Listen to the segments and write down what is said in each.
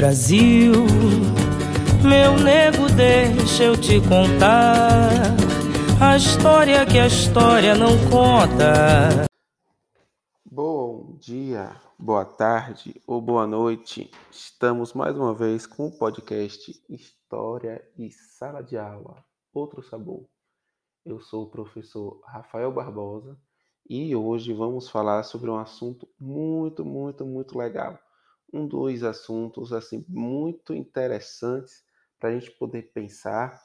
Brasil, meu nego, deixa eu te contar a história que a história não conta. Bom dia, boa tarde ou boa noite. Estamos mais uma vez com o podcast História e Sala de Aula, outro sabor. Eu sou o professor Rafael Barbosa e hoje vamos falar sobre um assunto muito, muito, muito legal. Um dos assuntos assim muito interessantes para a gente poder pensar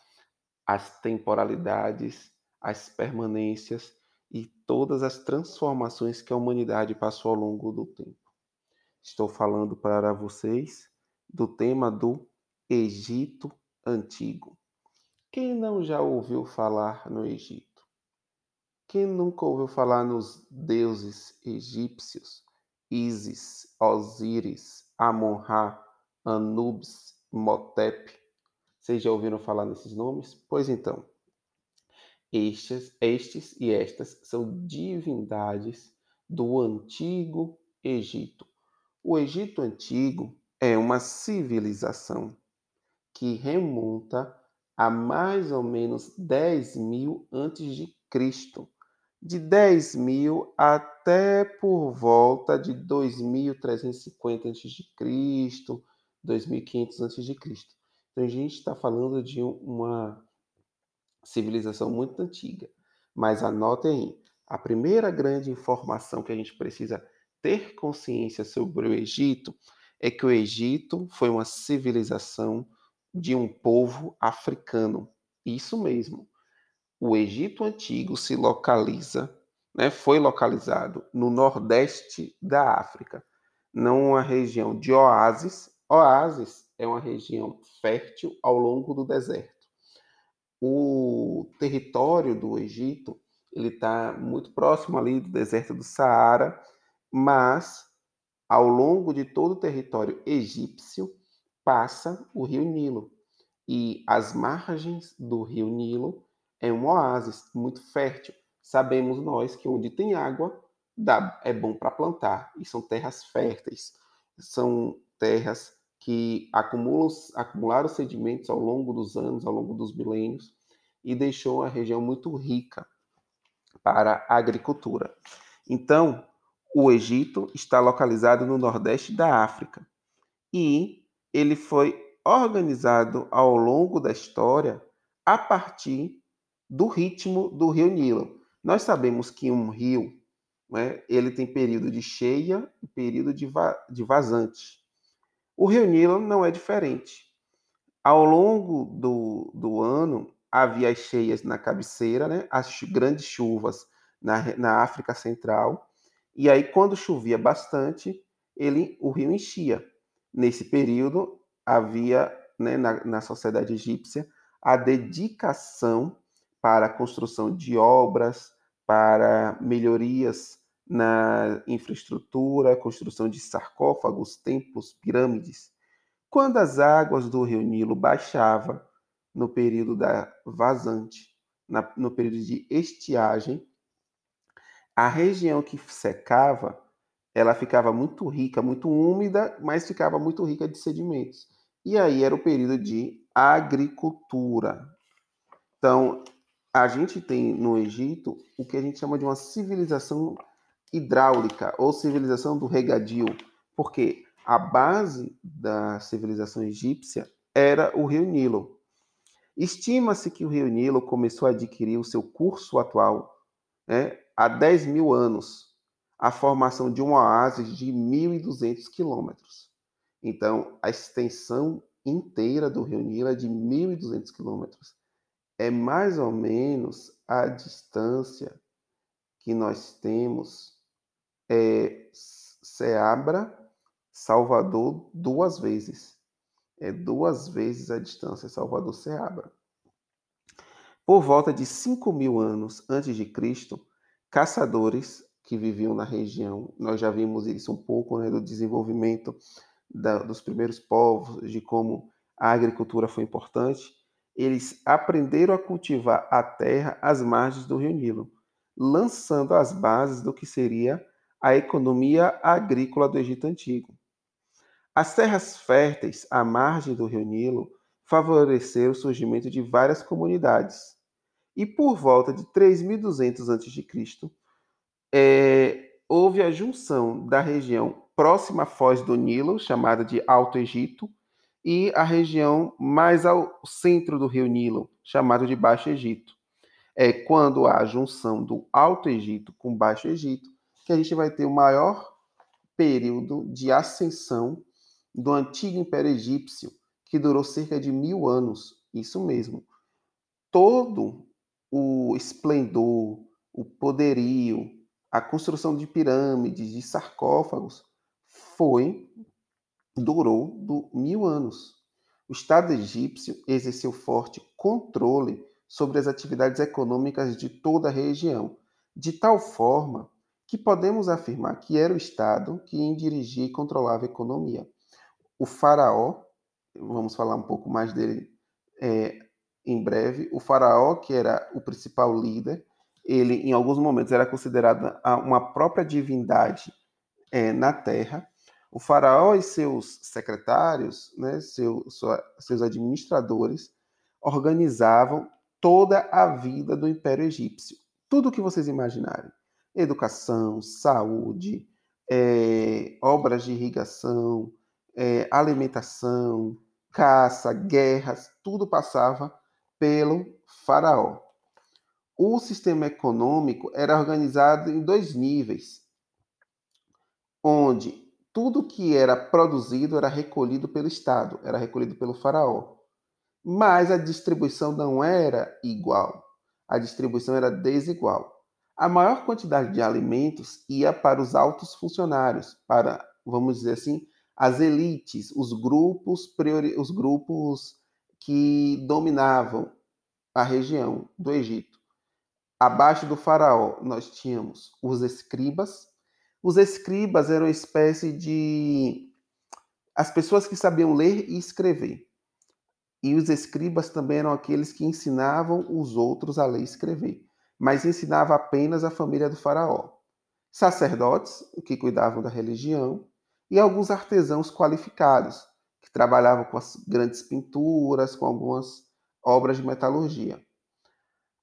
as temporalidades, as permanências e todas as transformações que a humanidade passou ao longo do tempo. Estou falando para vocês do tema do Egito Antigo. Quem não já ouviu falar no Egito? Quem nunca ouviu falar nos deuses egípcios? Isis, Osíris, Amon-Ra, Anubis, Motep. Vocês já ouviram falar nesses nomes? Pois então, estes, estes e estas são divindades do antigo Egito. O Egito antigo é uma civilização que remonta a mais ou menos 10 mil antes de Cristo de 10 mil até por volta de 2.350 a.C., 2.500 a.C. Então a gente está falando de uma civilização muito antiga. Mas anotem, a primeira grande informação que a gente precisa ter consciência sobre o Egito é que o Egito foi uma civilização de um povo africano. Isso mesmo o Egito Antigo se localiza, né, foi localizado no nordeste da África, numa região de oásis. Oásis é uma região fértil ao longo do deserto. O território do Egito ele está muito próximo ali do deserto do Saara, mas ao longo de todo o território egípcio passa o rio Nilo e as margens do rio Nilo é um oásis muito fértil. Sabemos nós que onde tem água dá, é bom para plantar, e são terras férteis, são terras que acumulam, acumularam sedimentos ao longo dos anos, ao longo dos milênios, e deixou a região muito rica para a agricultura. Então, o Egito está localizado no nordeste da África e ele foi organizado ao longo da história a partir do ritmo do rio Nilo. Nós sabemos que um rio, né, ele tem período de cheia e período de, va de vazante. O rio Nilo não é diferente. Ao longo do, do ano, havia as cheias na cabeceira, né, as grandes chuvas na, na África Central, e aí quando chovia bastante, ele, o rio enchia. Nesse período, havia né, na, na sociedade egípcia a dedicação para a construção de obras, para melhorias na infraestrutura, construção de sarcófagos, templos, pirâmides. Quando as águas do rio Nilo baixavam no período da vazante, na, no período de estiagem, a região que secava, ela ficava muito rica, muito úmida, mas ficava muito rica de sedimentos. E aí era o período de agricultura. Então, a gente tem no Egito o que a gente chama de uma civilização hidráulica ou civilização do regadio, porque a base da civilização egípcia era o rio Nilo. Estima-se que o rio Nilo começou a adquirir o seu curso atual né, há 10 mil anos, a formação de um oásis de 1.200 quilômetros. Então, a extensão inteira do rio Nilo é de 1.200 quilômetros é mais ou menos a distância que nós temos é Seabra, Salvador duas vezes. É duas vezes a distância Salvador-Seabra. Por volta de 5 mil anos antes de Cristo, caçadores que viviam na região, nós já vimos isso um pouco né, do desenvolvimento da, dos primeiros povos, de como a agricultura foi importante eles aprenderam a cultivar a terra às margens do rio Nilo, lançando as bases do que seria a economia agrícola do Egito Antigo. As terras férteis à margem do rio Nilo favoreceram o surgimento de várias comunidades. E por volta de 3200 a.C., é, houve a junção da região próxima à foz do Nilo, chamada de Alto Egito, e a região mais ao centro do rio Nilo, chamada de Baixo Egito. É quando há a junção do Alto Egito com Baixo Egito que a gente vai ter o maior período de ascensão do antigo Império Egípcio, que durou cerca de mil anos. Isso mesmo. Todo o esplendor, o poderio, a construção de pirâmides, de sarcófagos, foi, durou do, mil anos. O Estado egípcio exerceu forte controle sobre as atividades econômicas de toda a região, de tal forma que podemos afirmar que era o Estado quem dirigia e controlava a economia. O faraó, vamos falar um pouco mais dele é, em breve, o faraó, que era o principal líder, ele em alguns momentos era considerado uma própria divindade é, na terra. O faraó e seus secretários, né, seu, sua, seus administradores, organizavam toda a vida do Império Egípcio. Tudo o que vocês imaginarem educação, saúde, é, obras de irrigação, é, alimentação, caça, guerras, tudo passava pelo faraó. O sistema econômico era organizado em dois níveis, onde tudo que era produzido era recolhido pelo Estado, era recolhido pelo faraó. Mas a distribuição não era igual, a distribuição era desigual. A maior quantidade de alimentos ia para os altos funcionários, para, vamos dizer assim, as elites, os grupos, priori... os grupos que dominavam a região do Egito. Abaixo do faraó, nós tínhamos os escribas. Os escribas eram uma espécie de as pessoas que sabiam ler e escrever. E os escribas também eram aqueles que ensinavam os outros a ler e escrever mas ensinava apenas a família do faraó. Sacerdotes, que cuidavam da religião, e alguns artesãos qualificados, que trabalhavam com as grandes pinturas, com algumas obras de metalurgia.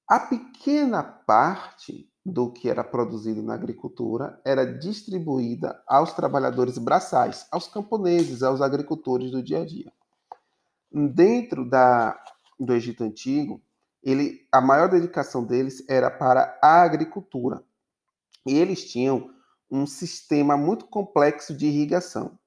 A pequena parte do que era produzido na agricultura era distribuída aos trabalhadores braçais, aos camponeses, aos agricultores do dia a dia. Dentro da, do Egito Antigo, ele, a maior dedicação deles era para a agricultura. E eles tinham um sistema muito complexo de irrigação.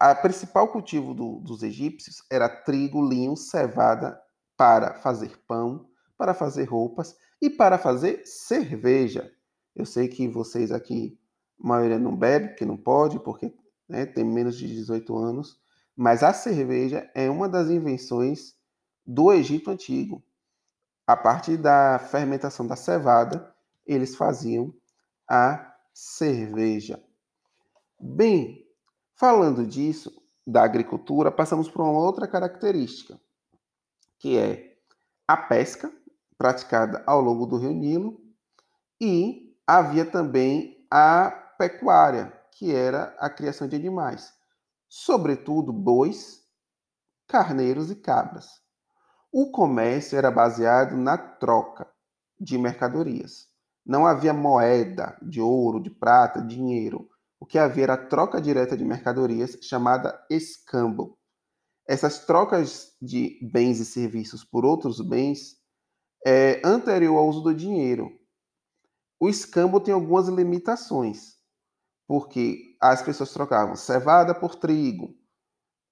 O principal cultivo do, dos egípcios era trigo, linho, cevada para fazer pão, para fazer roupas e para fazer cerveja. Eu sei que vocês aqui, a maioria não bebe, porque não pode, porque né, tem menos de 18 anos, mas a cerveja é uma das invenções do Egito Antigo a partir da fermentação da cevada, eles faziam a cerveja. Bem, falando disso, da agricultura, passamos por uma outra característica, que é a pesca, praticada ao longo do rio Nilo, e havia também a pecuária, que era a criação de animais, sobretudo bois, carneiros e cabras. O comércio era baseado na troca de mercadorias. Não havia moeda de ouro, de prata, dinheiro. O que havia era troca direta de mercadorias, chamada escambo. Essas trocas de bens e serviços por outros bens é anterior ao uso do dinheiro. O escambo tem algumas limitações, porque as pessoas trocavam cevada por trigo,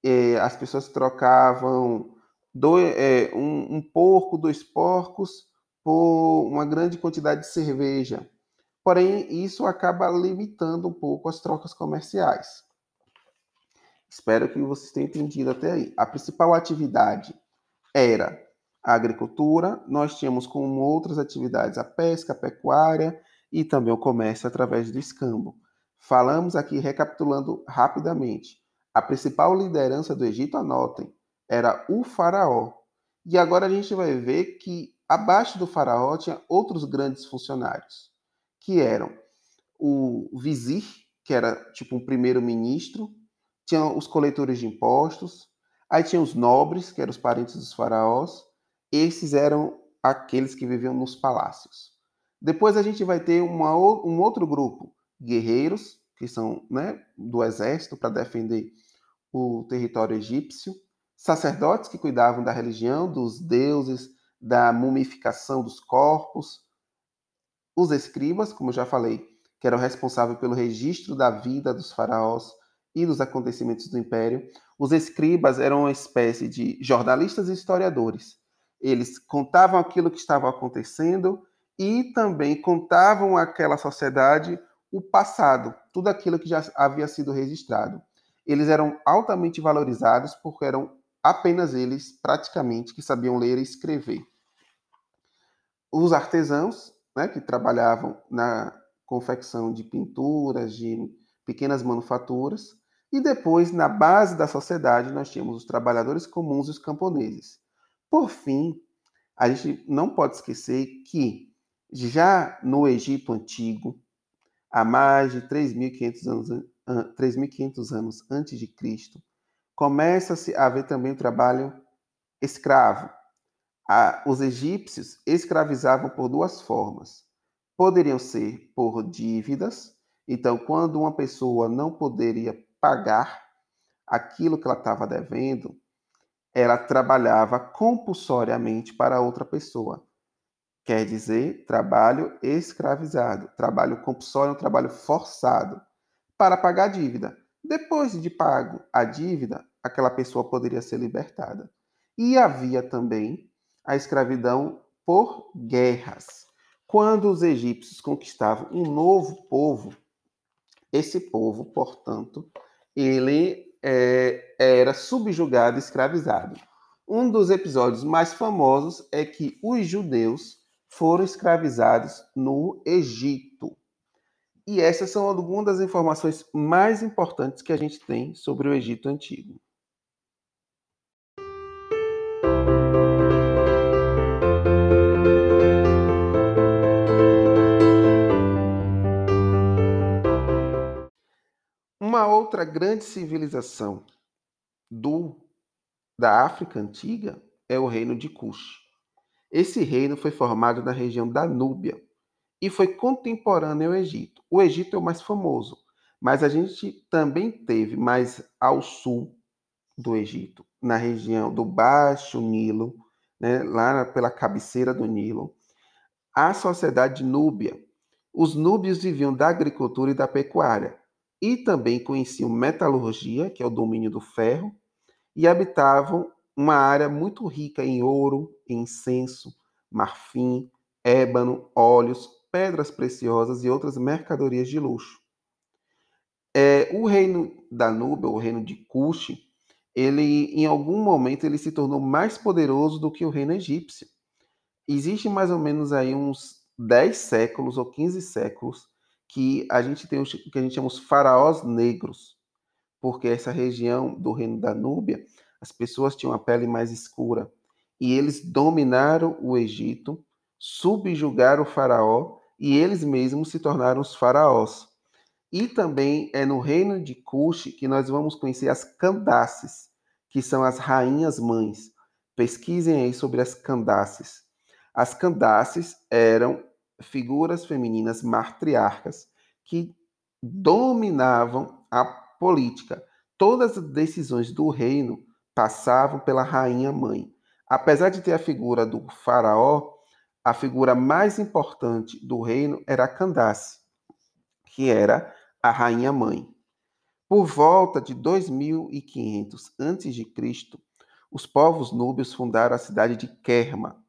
é, as pessoas trocavam é, um, um porco, dois porcos, por uma grande quantidade de cerveja. Porém, isso acaba limitando um pouco as trocas comerciais. Espero que vocês tenham entendido até aí. A principal atividade era a agricultura, nós tínhamos como outras atividades a pesca, a pecuária e também o comércio através do escambo. Falamos aqui, recapitulando rapidamente, a principal liderança do Egito, anotem, era o faraó. E agora a gente vai ver que abaixo do faraó tinha outros grandes funcionários, que eram o vizir, que era tipo um primeiro-ministro, tinha os coletores de impostos, aí tinha os nobres, que eram os parentes dos faraós, esses eram aqueles que viviam nos palácios. Depois a gente vai ter uma, um outro grupo, guerreiros, que são né, do exército para defender o território egípcio, sacerdotes que cuidavam da religião, dos deuses, da mumificação dos corpos, os escribas, como já falei, que eram responsáveis pelo registro da vida dos faraós e dos acontecimentos do império. Os escribas eram uma espécie de jornalistas e historiadores. Eles contavam aquilo que estava acontecendo e também contavam àquela sociedade o passado, tudo aquilo que já havia sido registrado. Eles eram altamente valorizados porque eram apenas eles, praticamente, que sabiam ler e escrever. Os artesãos, né, que trabalhavam na confecção de pinturas, de pequenas manufaturas, e depois, na base da sociedade, nós tínhamos os trabalhadores comuns e os camponeses. Por fim, a gente não pode esquecer que já no Egito Antigo, há mais de 3.500 anos, 3.500 anos antes de Cristo, começa-se a haver também o trabalho escravo. os egípcios escravizavam por duas formas. Poderiam ser por dívidas, então, quando uma pessoa não poderia pagar aquilo que ela estava devendo, ela trabalhava compulsoriamente para outra pessoa. Quer dizer, trabalho escravizado. Trabalho compulsório é trabalho forçado para pagar a dívida. Depois de pago a dívida, aquela pessoa poderia ser libertada. E havia também a escravidão por guerras. Quando os egípcios conquistavam um novo povo, esse povo, portanto, ele é, era subjugado escravizado. Um dos episódios mais famosos é que os judeus foram escravizados no Egito. E essas são algumas das informações mais importantes que a gente tem sobre o Egito Antigo. Uma outra grande civilização do da África antiga é o reino de Cush. Esse reino foi formado na região da Núbia e foi contemporâneo ao Egito. O Egito é o mais famoso, mas a gente também teve mais ao sul do Egito, na região do Baixo Nilo, né, lá pela cabeceira do Nilo, a sociedade núbia. Os núbios viviam da agricultura e da pecuária e também conheciam metalurgia, que é o domínio do ferro, e habitavam uma área muito rica em ouro, incenso, marfim, ébano, óleos, pedras preciosas e outras mercadorias de luxo. É, o reino da Núbia, o reino de Cush, ele em algum momento ele se tornou mais poderoso do que o reino egípcio. Existe mais ou menos aí uns 10 séculos ou 15 séculos que a gente tem o que a gente chama os faraós negros, porque essa região do reino da Núbia as pessoas tinham a pele mais escura e eles dominaram o Egito, subjugaram o faraó e eles mesmos se tornaram os faraós. E também é no reino de Cush que nós vamos conhecer as Candaces, que são as rainhas mães. Pesquisem aí sobre as Candaces. As Candaces eram figuras femininas matriarcas que dominavam a política. Todas as decisões do reino passavam pela rainha mãe. Apesar de ter a figura do faraó, a figura mais importante do reino era Candace, que era a rainha mãe. Por volta de 2500 a.C., os povos núbios fundaram a cidade de Kerma.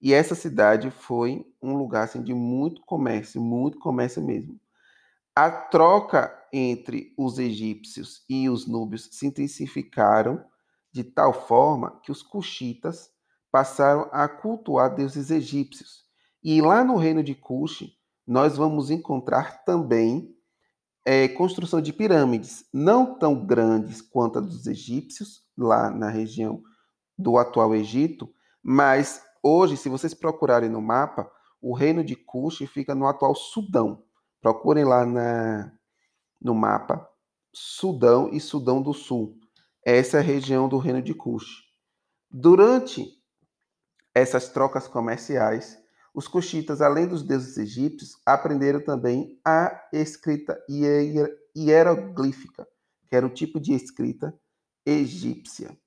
E essa cidade foi um lugar assim, de muito comércio, muito comércio mesmo. A troca entre os egípcios e os núbios se intensificaram de tal forma que os cuxitas passaram a cultuar deuses egípcios. E lá no reino de Cush, nós vamos encontrar também é, construção de pirâmides, não tão grandes quanto a dos egípcios, lá na região do atual Egito, mas hoje, se vocês procurarem no mapa, o reino de Cush fica no atual Sudão. Procurem lá na, no mapa Sudão e Sudão do Sul. Essa é a região do Reino de Cush. Durante essas trocas comerciais, os cuxitas, além dos deuses egípcios, aprenderam também a escrita hieroglífica, que era o tipo de escrita egípcia.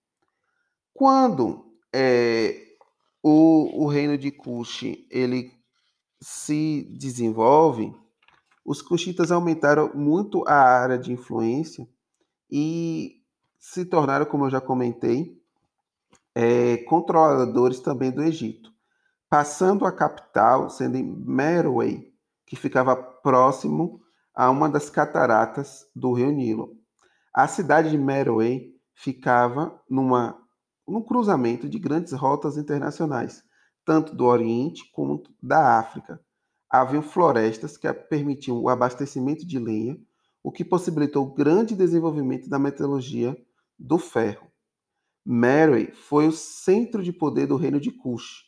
Quando é, o, o, reino de Cush ele se desenvolve, os cuxitas aumentaram muito a área de influência e se tornaram, como eu já comentei, é, controladores também do Egito passando a capital sendo em Meroe, que ficava próximo a uma das cataratas do rio Nilo. A cidade de Meroe ficava numa, num cruzamento de grandes rotas internacionais, tanto do Oriente como da África. Haviam florestas que permitiam o abastecimento de lenha, o que possibilitou o grande desenvolvimento da metalurgia do ferro. Meroe foi o centro de poder do reino de Cush,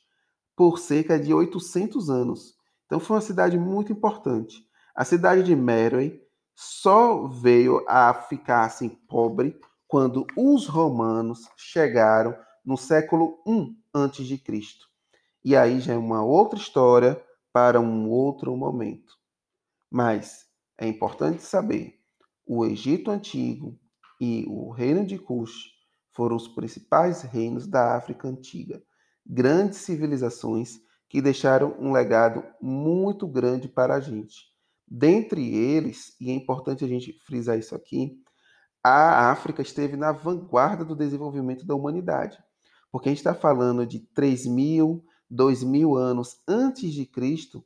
por cerca de 800 anos. Então foi uma cidade muito importante. A cidade de Meroe só veio a ficar assim pobre quando os romanos chegaram no século I antes de Cristo. E aí já é uma outra história para um outro momento. Mas é importante saber, o Egito antigo e o reino de Cush foram os principais reinos da África antiga grandes civilizações que deixaram um legado muito grande para a gente. Dentre eles, e é importante a gente frisar isso aqui, a África esteve na vanguarda do desenvolvimento da humanidade. Porque a gente está falando de 3 mil, 2 mil anos antes de Cristo,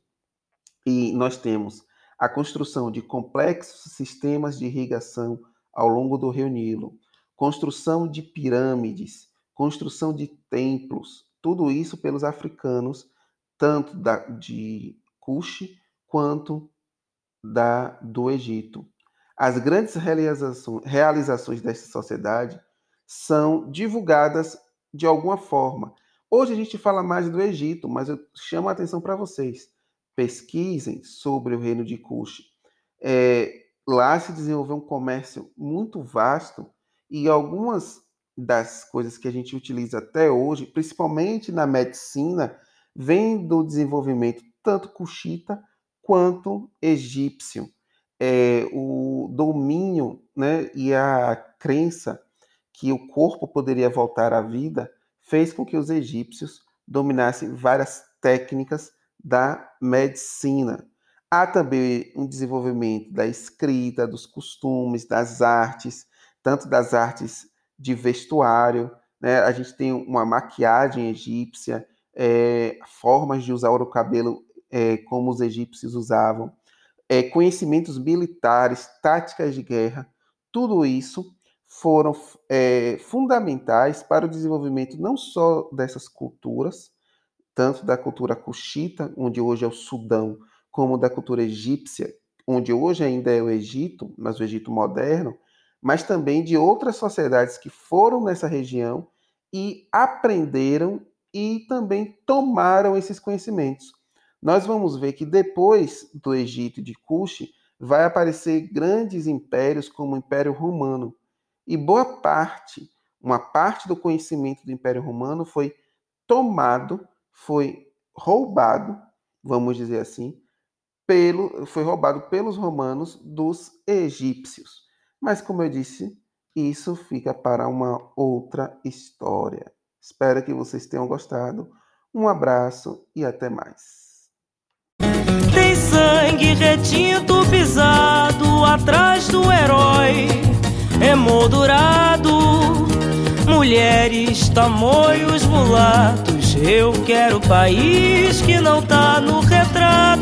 e nós temos a construção de complexos sistemas de irrigação ao longo do Rio Nilo, construção de pirâmides, construção de templos, tudo isso pelos africanos, tanto da, de Cush quanto da, do Egito. As grandes realizações, dessa sociedade são divulgadas de alguma forma. Hoje a gente fala mais do Egito, mas eu chamo a atenção para vocês. Pesquisem sobre o reino de Cush. É, lá se desenvolveu um comércio muito vasto e algumas das coisas que a gente utiliza até hoje, principalmente na medicina, vem do desenvolvimento tanto cuxita quanto egípcio. É, o domínio né, e a crença que o corpo poderia voltar à vida fez com que os egípcios dominassem várias técnicas da medicina. Há também um desenvolvimento da escrita, dos costumes, das artes, tanto das artes de vestuário, né? A gente tem uma maquiagem egípcia, é, formas de usar o cabelo é, como os egípcios usavam, é, conhecimentos militares, táticas de guerra, tudo isso foram é, fundamentais para o desenvolvimento não só dessas culturas, tanto da cultura cuxita, onde hoje é o Sudão, como da cultura egípcia, onde hoje ainda é o Egito, mas o Egito moderno, mas também de outras sociedades que foram nessa região e aprenderam e também tomaram esses conhecimentos. Nós vamos ver que depois do Egito de Cush vai aparecer grandes impérios como o Império Romano. E boa parte, uma parte do conhecimento do Império Romano foi tomado, foi roubado, vamos dizer assim, pelo, foi roubado pelos romanos dos egípcios. Mas, como eu disse, isso fica para uma outra história. Espero que vocês tenham gostado. Um abraço e até mais. Tem sangue retinto pisado atrás do herói, emoldurado. Mulheres, tamoios, mulatos. Eu quero país que não tá no retrato